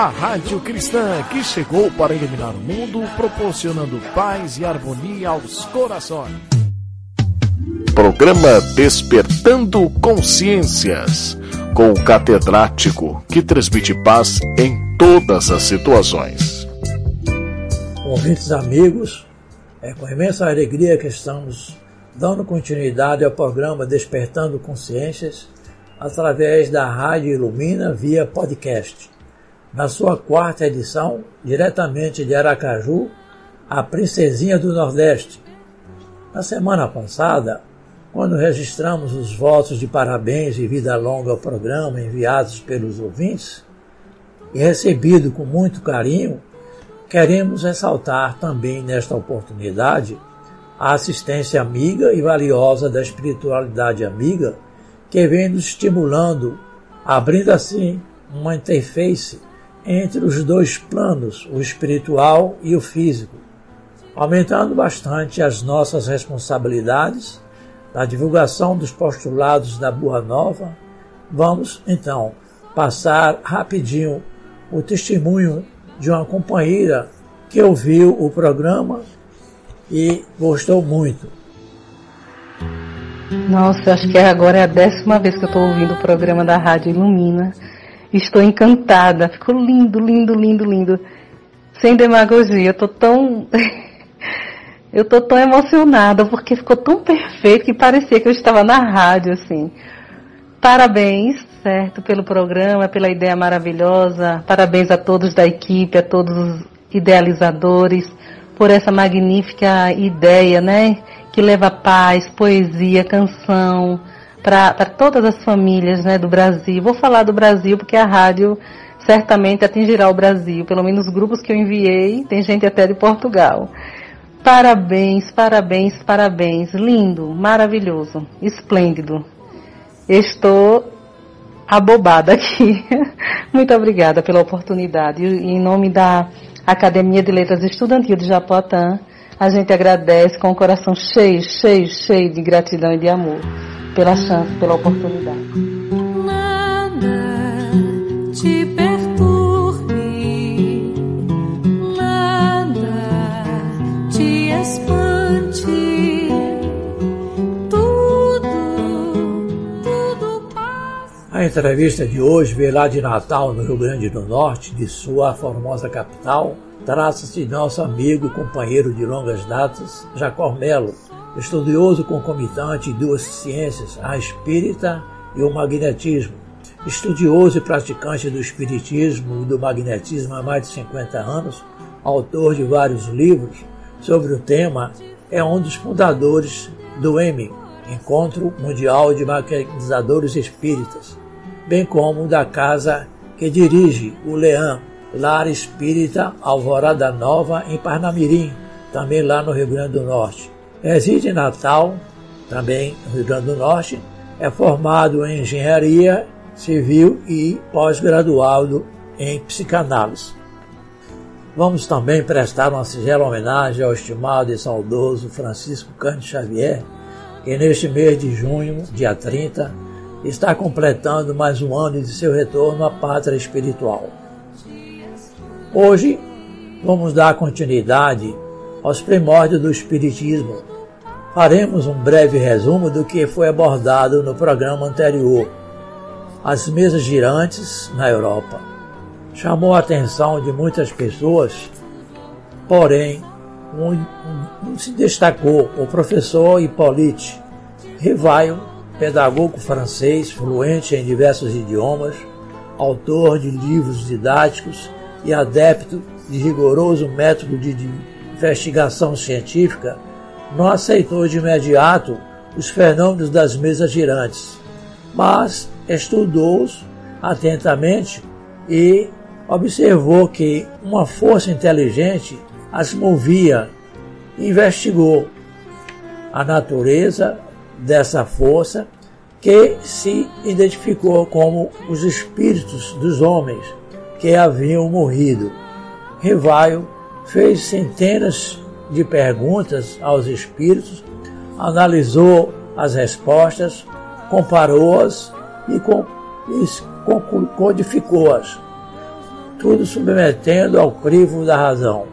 A Rádio Cristã que chegou para iluminar o mundo, proporcionando paz e harmonia aos corações. Programa Despertando Consciências, com o catedrático que transmite paz em todas as situações. Ouvintes amigos, é com imensa alegria que estamos dando continuidade ao programa Despertando Consciências através da Rádio Ilumina via podcast na sua quarta edição, diretamente de Aracaju, a Princesinha do Nordeste. Na semana passada, quando registramos os votos de parabéns e vida longa ao programa enviados pelos ouvintes, e recebido com muito carinho, queremos ressaltar também nesta oportunidade a assistência amiga e valiosa da espiritualidade amiga que vem nos estimulando, abrindo assim uma interface entre os dois planos, o espiritual e o físico, aumentando bastante as nossas responsabilidades na divulgação dos postulados da Boa Nova. Vamos então passar rapidinho o testemunho de uma companheira que ouviu o programa e gostou muito. Nossa, acho que agora é a décima vez que eu estou ouvindo o programa da Rádio Ilumina. Estou encantada. Ficou lindo, lindo, lindo, lindo. Sem demagogia. Eu tô tão. eu tô tão emocionada porque ficou tão perfeito que parecia que eu estava na rádio, assim. Parabéns, certo, pelo programa, pela ideia maravilhosa. Parabéns a todos da equipe, a todos os idealizadores, por essa magnífica ideia, né? Que leva paz, poesia, canção, para todas as famílias né, do Brasil. Vou falar do Brasil porque a rádio certamente atingirá o Brasil, pelo menos os grupos que eu enviei, tem gente até de Portugal. Parabéns, parabéns, parabéns. Lindo, maravilhoso, esplêndido. Estou abobada aqui. Muito obrigada pela oportunidade. Em nome da Academia de Letras Estudantil de Japoatã, a gente agradece com o coração cheio, cheio, cheio de gratidão e de amor pela chance, pela oportunidade. Nada te perturbe, nada te espante, tudo, tudo passa. A entrevista de hoje veio lá de Natal, no Rio Grande do Norte, de sua formosa capital. Trata-se de nosso amigo e companheiro de longas datas, Jacó Melo, estudioso concomitante de duas ciências, a espírita e o magnetismo. Estudioso e praticante do espiritismo e do magnetismo há mais de 50 anos, autor de vários livros sobre o tema, é um dos fundadores do EMI, Encontro Mundial de Magnetizadores Espíritas, bem como da casa que dirige, o Leão, Lar Espírita Alvorada Nova, em Parnamirim, também lá no Rio Grande do Norte. Reside em Natal, também no Rio Grande do Norte. É formado em engenharia civil e pós-graduado em psicanálise. Vamos também prestar uma singela homenagem ao estimado e saudoso Francisco Cândido Xavier, que neste mês de junho, dia 30, está completando mais um ano de seu retorno à pátria espiritual. Hoje vamos dar continuidade aos primórdios do Espiritismo. Faremos um breve resumo do que foi abordado no programa anterior, as mesas girantes na Europa. Chamou a atenção de muitas pessoas, porém, um, um, um se destacou o professor Hippolyte Rivaio, pedagogo francês, fluente em diversos idiomas, autor de livros didáticos e adepto de rigoroso método de investigação científica, não aceitou de imediato os fenômenos das mesas girantes, mas estudou-os atentamente e observou que uma força inteligente as movia, investigou a natureza dessa força que se identificou como os espíritos dos homens que haviam morrido. Rivaio fez centenas de perguntas aos espíritos, analisou as respostas, comparou-as e codificou-as. tudo submetendo ao crivo da razão,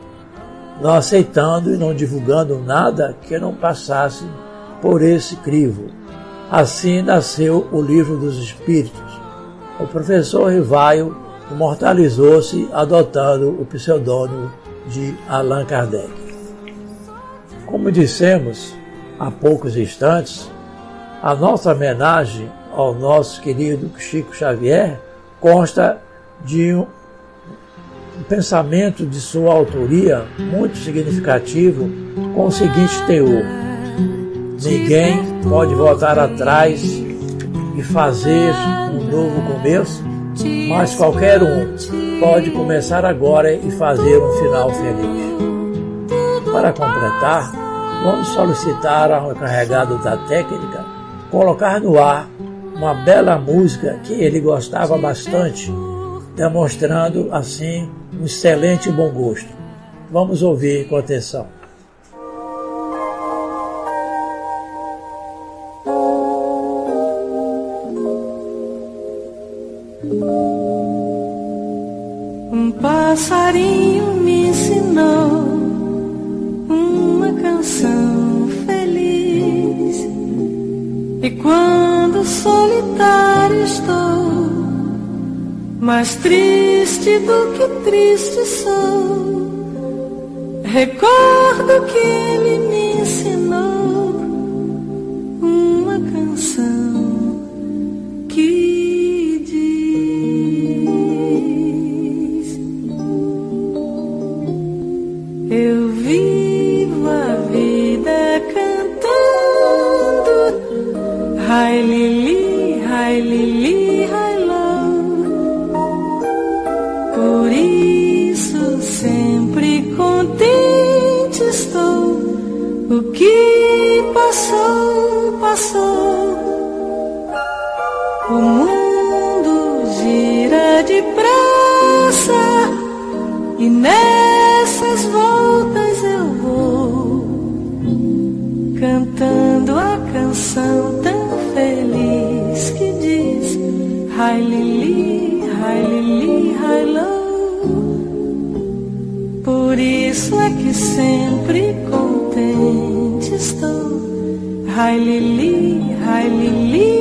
não aceitando e não divulgando nada que não passasse por esse crivo. Assim nasceu o Livro dos Espíritos. O professor Rivaio imortalizou-se adotando o pseudônimo de Allan Kardec. Como dissemos há poucos instantes, a nossa homenagem ao nosso querido Chico Xavier consta de um pensamento de sua autoria muito significativo com o seguinte teor: Ninguém pode voltar atrás e fazer um novo começo, mas qualquer um pode começar agora e fazer um final feliz. Para completar, vamos solicitar ao encarregado da técnica colocar no ar uma bela música que ele gostava bastante, demonstrando assim um excelente bom gosto. Vamos ouvir com atenção. Mais triste do que triste sou, recordo que ele me ensinou uma canção que diz. Eu vivo a vida cantando, Lili, Rai Lili, Rai Lili,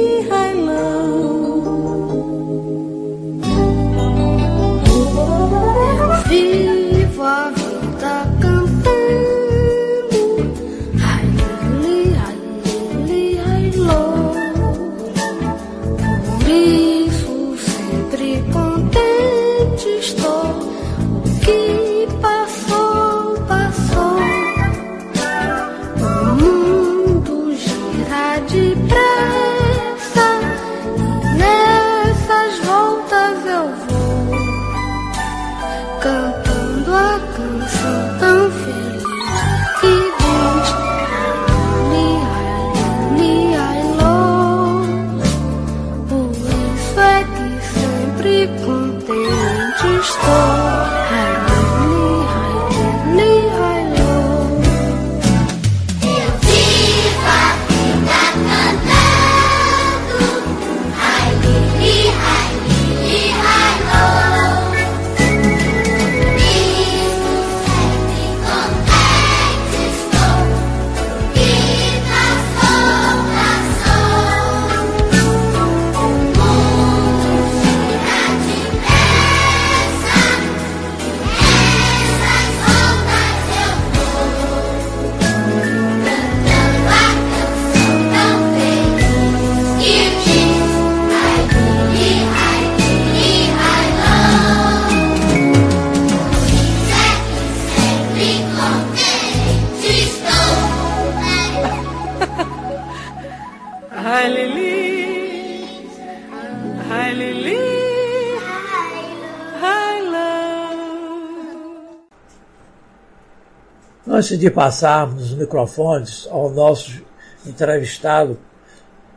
Antes de passarmos os microfones ao nosso entrevistado,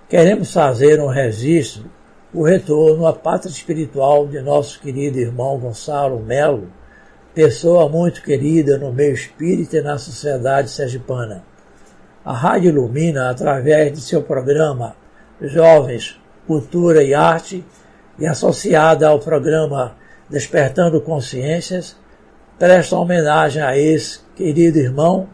queremos fazer um registro, o retorno à pátria espiritual de nosso querido irmão Gonçalo Melo, pessoa muito querida no meio espírita e na sociedade sergipana. A Rádio Ilumina, através de seu programa Jovens, Cultura e Arte, e associada ao programa Despertando Consciências, presta homenagem a esse querido irmão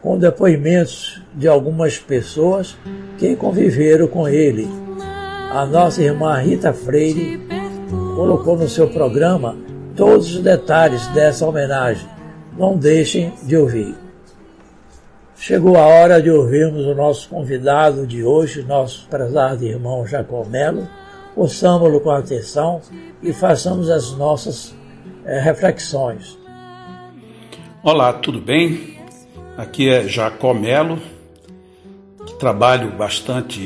com depoimentos de algumas pessoas que conviveram com ele. A nossa irmã Rita Freire colocou no seu programa todos os detalhes dessa homenagem. Não deixem de ouvir. Chegou a hora de ouvirmos o nosso convidado de hoje, nosso prezado irmão Jacó Melo. Ouçamos-lo com atenção e façamos as nossas é, reflexões. Olá, tudo bem? Aqui é Jacó Melo, que trabalho bastante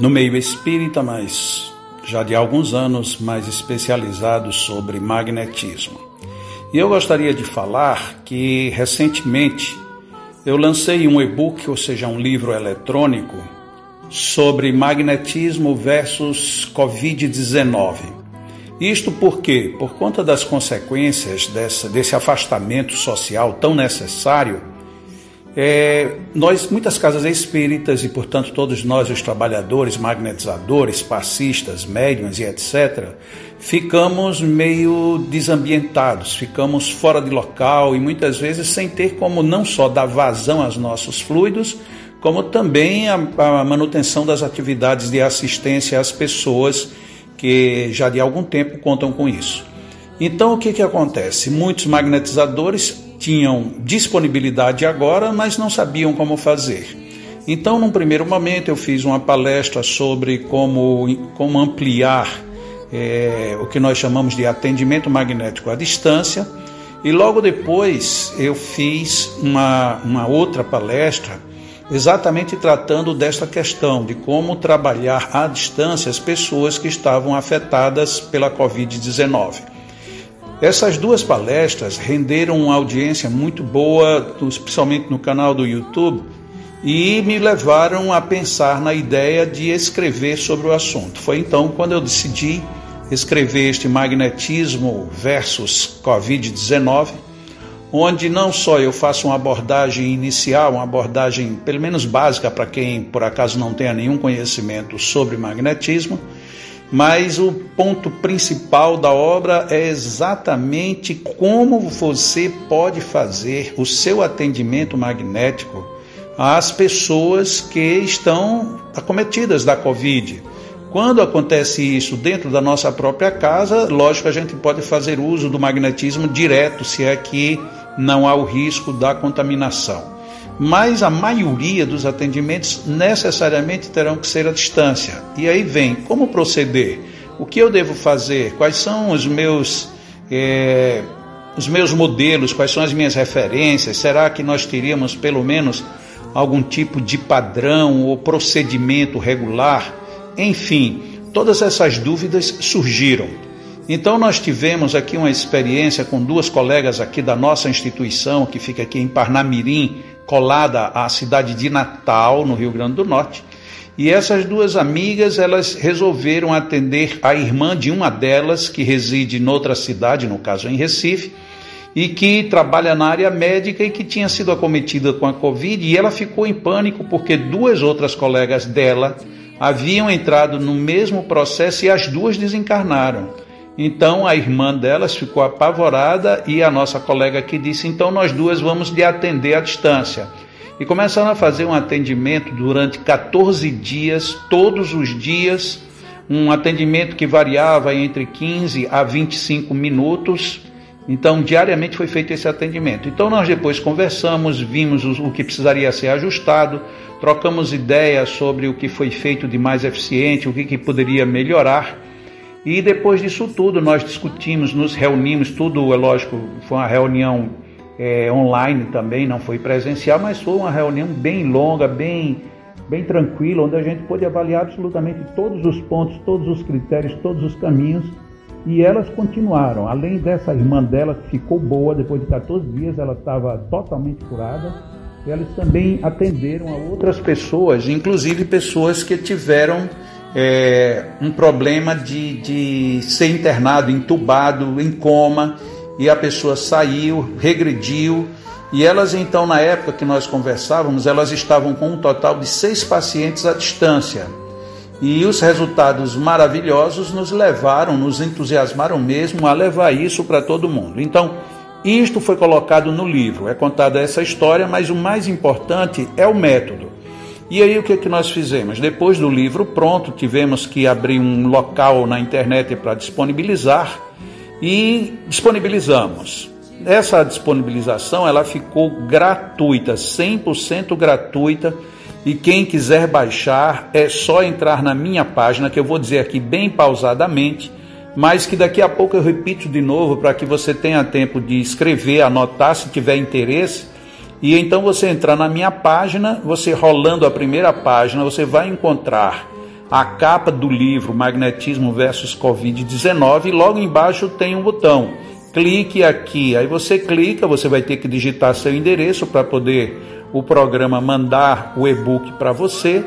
no meio espírita, mas já de alguns anos mais especializado sobre magnetismo. E eu gostaria de falar que recentemente eu lancei um e-book, ou seja, um livro eletrônico, sobre magnetismo versus Covid-19. Isto por quê? Por conta das consequências dessa, desse afastamento social tão necessário, é, nós, muitas casas espíritas e, portanto, todos nós, os trabalhadores, magnetizadores, passistas, médiums e etc., ficamos meio desambientados, ficamos fora de local e muitas vezes sem ter como não só dar vazão aos nossos fluidos, como também a, a manutenção das atividades de assistência às pessoas que já de algum tempo contam com isso. Então, o que, que acontece? Muitos magnetizadores tinham disponibilidade agora, mas não sabiam como fazer. Então, num primeiro momento, eu fiz uma palestra sobre como, como ampliar é, o que nós chamamos de atendimento magnético à distância, e logo depois eu fiz uma, uma outra palestra exatamente tratando desta questão de como trabalhar à distância as pessoas que estavam afetadas pela Covid-19. Essas duas palestras renderam uma audiência muito boa, especialmente no canal do YouTube, e me levaram a pensar na ideia de escrever sobre o assunto. Foi então quando eu decidi escrever este magnetismo versus Covid-19, onde não só eu faço uma abordagem inicial, uma abordagem pelo menos básica para quem por acaso não tenha nenhum conhecimento sobre magnetismo, mas o ponto principal da obra é exatamente como você pode fazer o seu atendimento magnético às pessoas que estão acometidas da Covid. Quando acontece isso dentro da nossa própria casa, lógico a gente pode fazer uso do magnetismo direto, se é que não há o risco da contaminação mas a maioria dos atendimentos necessariamente terão que ser à distância. E aí vem como proceder, o que eu devo fazer, quais são os meus é, os meus modelos, quais são as minhas referências, será que nós teríamos pelo menos algum tipo de padrão ou procedimento regular? Enfim, todas essas dúvidas surgiram. Então nós tivemos aqui uma experiência com duas colegas aqui da nossa instituição, que fica aqui em Parnamirim, colada à cidade de Natal, no Rio Grande do Norte. E essas duas amigas, elas resolveram atender a irmã de uma delas, que reside noutra cidade, no caso em Recife, e que trabalha na área médica e que tinha sido acometida com a Covid, e ela ficou em pânico porque duas outras colegas dela haviam entrado no mesmo processo e as duas desencarnaram. Então a irmã delas ficou apavorada e a nossa colega aqui disse: então nós duas vamos lhe atender à distância. E começaram a fazer um atendimento durante 14 dias, todos os dias, um atendimento que variava entre 15 a 25 minutos. Então, diariamente foi feito esse atendimento. Então, nós depois conversamos, vimos o que precisaria ser ajustado, trocamos ideias sobre o que foi feito de mais eficiente, o que, que poderia melhorar. E depois disso tudo, nós discutimos, nos reunimos, tudo, é lógico, foi uma reunião é, online também, não foi presencial, mas foi uma reunião bem longa, bem, bem tranquila, onde a gente pôde avaliar absolutamente todos os pontos, todos os critérios, todos os caminhos. E elas continuaram. Além dessa irmã dela, que ficou boa, depois de 14 dias, ela estava totalmente curada. Elas também atenderam a outras pessoas, inclusive pessoas que tiveram é, um problema de, de ser internado, entubado, em coma, e a pessoa saiu, regrediu, e elas então, na época que nós conversávamos, elas estavam com um total de seis pacientes à distância. E os resultados maravilhosos nos levaram, nos entusiasmaram mesmo a levar isso para todo mundo. Então, isto foi colocado no livro, é contada essa história, mas o mais importante é o método. E aí o que, é que nós fizemos? Depois do livro pronto, tivemos que abrir um local na internet para disponibilizar e disponibilizamos. Essa disponibilização ela ficou gratuita, 100% gratuita. E quem quiser baixar é só entrar na minha página, que eu vou dizer aqui bem pausadamente, mas que daqui a pouco eu repito de novo para que você tenha tempo de escrever, anotar se tiver interesse e então você entrar na minha página, você rolando a primeira página, você vai encontrar a capa do livro Magnetismo versus Covid-19 e logo embaixo tem um botão. Clique aqui. Aí você clica, você vai ter que digitar seu endereço para poder o programa mandar o e-book para você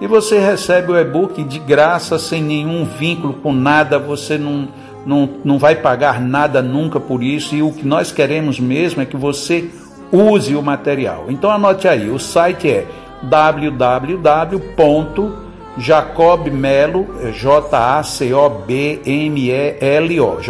e você recebe o e-book de graça, sem nenhum vínculo com nada, você não, não, não vai pagar nada nunca por isso, e o que nós queremos mesmo é que você use o material. Então anote aí, o site é www.jacobmelo, J A C O B M E L O,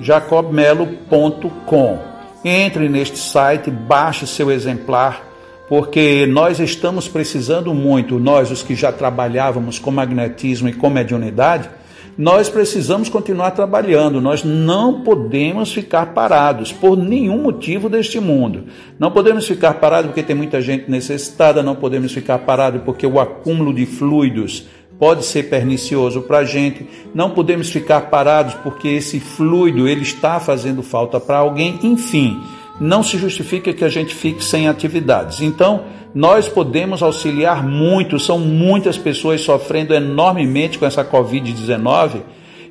jacobmelo.com. Entre neste site, baixe seu exemplar, porque nós estamos precisando muito, nós os que já trabalhávamos com magnetismo e com mediunidade, nós precisamos continuar trabalhando, nós não podemos ficar parados por nenhum motivo deste mundo. Não podemos ficar parados porque tem muita gente necessitada, não podemos ficar parados porque o acúmulo de fluidos pode ser pernicioso para a gente. Não podemos ficar parados porque esse fluido ele está fazendo falta para alguém. Enfim, não se justifica que a gente fique sem atividades. Então, nós podemos auxiliar muito, são muitas pessoas sofrendo enormemente com essa Covid-19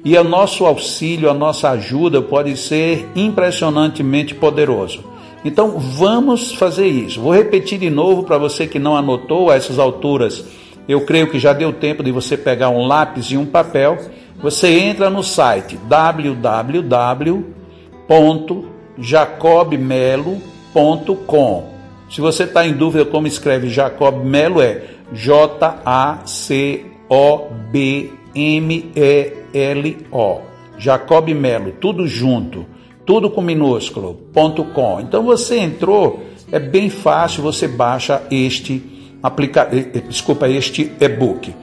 e o nosso auxílio, a nossa ajuda pode ser impressionantemente poderoso. Então vamos fazer isso. Vou repetir de novo para você que não anotou a essas alturas. Eu creio que já deu tempo de você pegar um lápis e um papel. Você entra no site www.jacobmelo.com se você está em dúvida como escreve Jacob Melo, é J-A-C-O-B-M-E-L-O. Jacob Melo, tudo junto, tudo com minúsculo, ponto com. Então você entrou, é bem fácil, você baixa este aplica, eh, eh, desculpa, este e-book.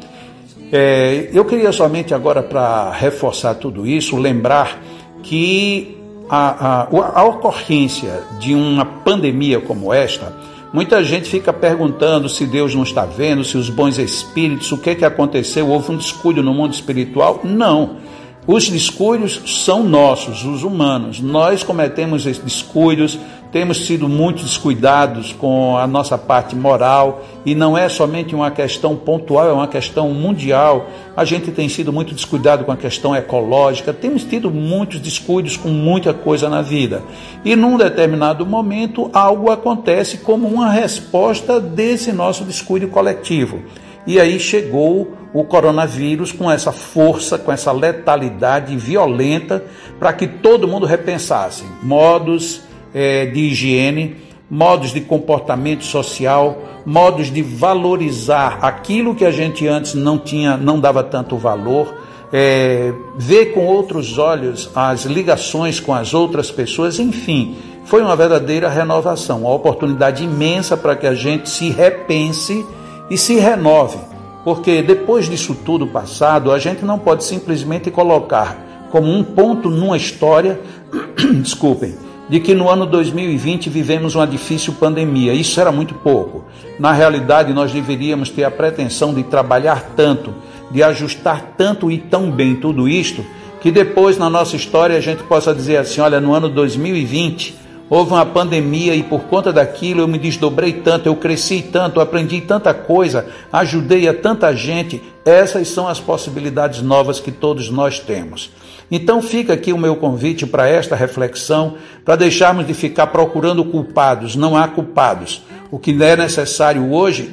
É, eu queria somente agora para reforçar tudo isso, lembrar que a, a, a ocorrência de uma pandemia como esta, muita gente fica perguntando se Deus não está vendo, se os bons espíritos, o que, é que aconteceu, houve um descuido no mundo espiritual. Não. Os descuidos são nossos, os humanos. Nós cometemos esses descuidos, temos sido muito descuidados com a nossa parte moral e não é somente uma questão pontual, é uma questão mundial. A gente tem sido muito descuidado com a questão ecológica, temos tido muitos descuidos com muita coisa na vida. E num determinado momento algo acontece como uma resposta desse nosso descuido coletivo. E aí chegou o coronavírus com essa força, com essa letalidade violenta, para que todo mundo repensasse. Modos é, de higiene, modos de comportamento social, modos de valorizar aquilo que a gente antes não tinha, não dava tanto valor, é, ver com outros olhos as ligações com as outras pessoas, enfim, foi uma verdadeira renovação, uma oportunidade imensa para que a gente se repense e se renove, porque depois disso tudo passado, a gente não pode simplesmente colocar como um ponto numa história, desculpem, de que no ano 2020 vivemos uma difícil pandemia. Isso era muito pouco. Na realidade, nós deveríamos ter a pretensão de trabalhar tanto, de ajustar tanto e tão bem tudo isto, que depois na nossa história a gente possa dizer assim: olha, no ano 2020 houve uma pandemia e por conta daquilo eu me desdobrei tanto, eu cresci tanto, aprendi tanta coisa, ajudei a tanta gente. Essas são as possibilidades novas que todos nós temos. Então fica aqui o meu convite para esta reflexão, para deixarmos de ficar procurando culpados, não há culpados. O que é necessário hoje,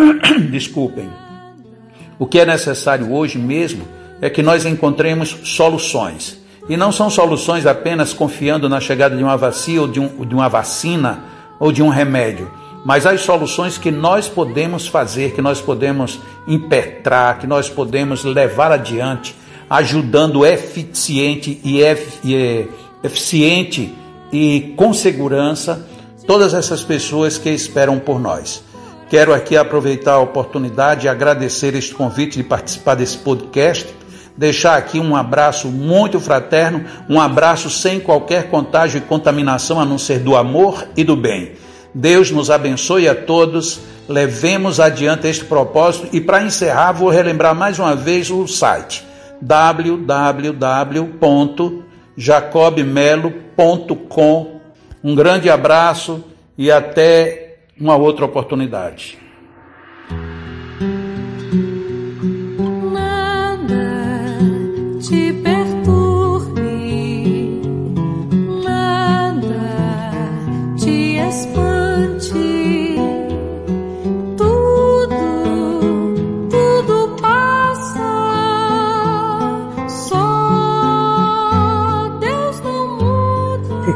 desculpem, o que é necessário hoje mesmo é que nós encontremos soluções. E não são soluções apenas confiando na chegada de uma vacina ou de, um, de uma vacina ou de um remédio. mas as soluções que nós podemos fazer, que nós podemos impetrar, que nós podemos levar adiante, ajudando eficiente e, e eficiente e com segurança todas essas pessoas que esperam por nós. Quero aqui aproveitar a oportunidade e agradecer este convite de participar desse podcast deixar aqui um abraço muito fraterno, um abraço sem qualquer contágio e contaminação a não ser do amor e do bem. Deus nos abençoe a todos, levemos adiante este propósito e para encerrar vou relembrar mais uma vez o site www.jacobmelo.com. Um grande abraço e até uma outra oportunidade.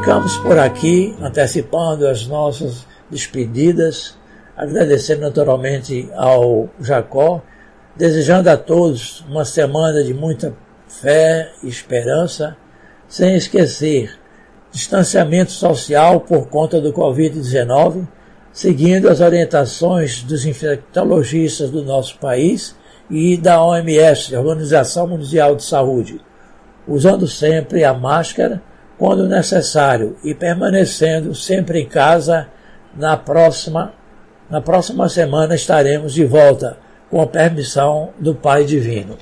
Ficamos por aqui, antecipando as nossas despedidas, agradecendo naturalmente ao Jacó, desejando a todos uma semana de muita fé e esperança, sem esquecer distanciamento social por conta do Covid-19, seguindo as orientações dos infectologistas do nosso país e da OMS, Organização Mundial de Saúde, usando sempre a máscara quando necessário e permanecendo sempre em casa, na próxima, na próxima semana estaremos de volta com a permissão do Pai Divino.